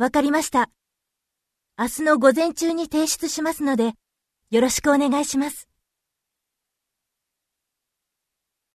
わかりました。明日の午前中に提出しますので、よろしくお願いします。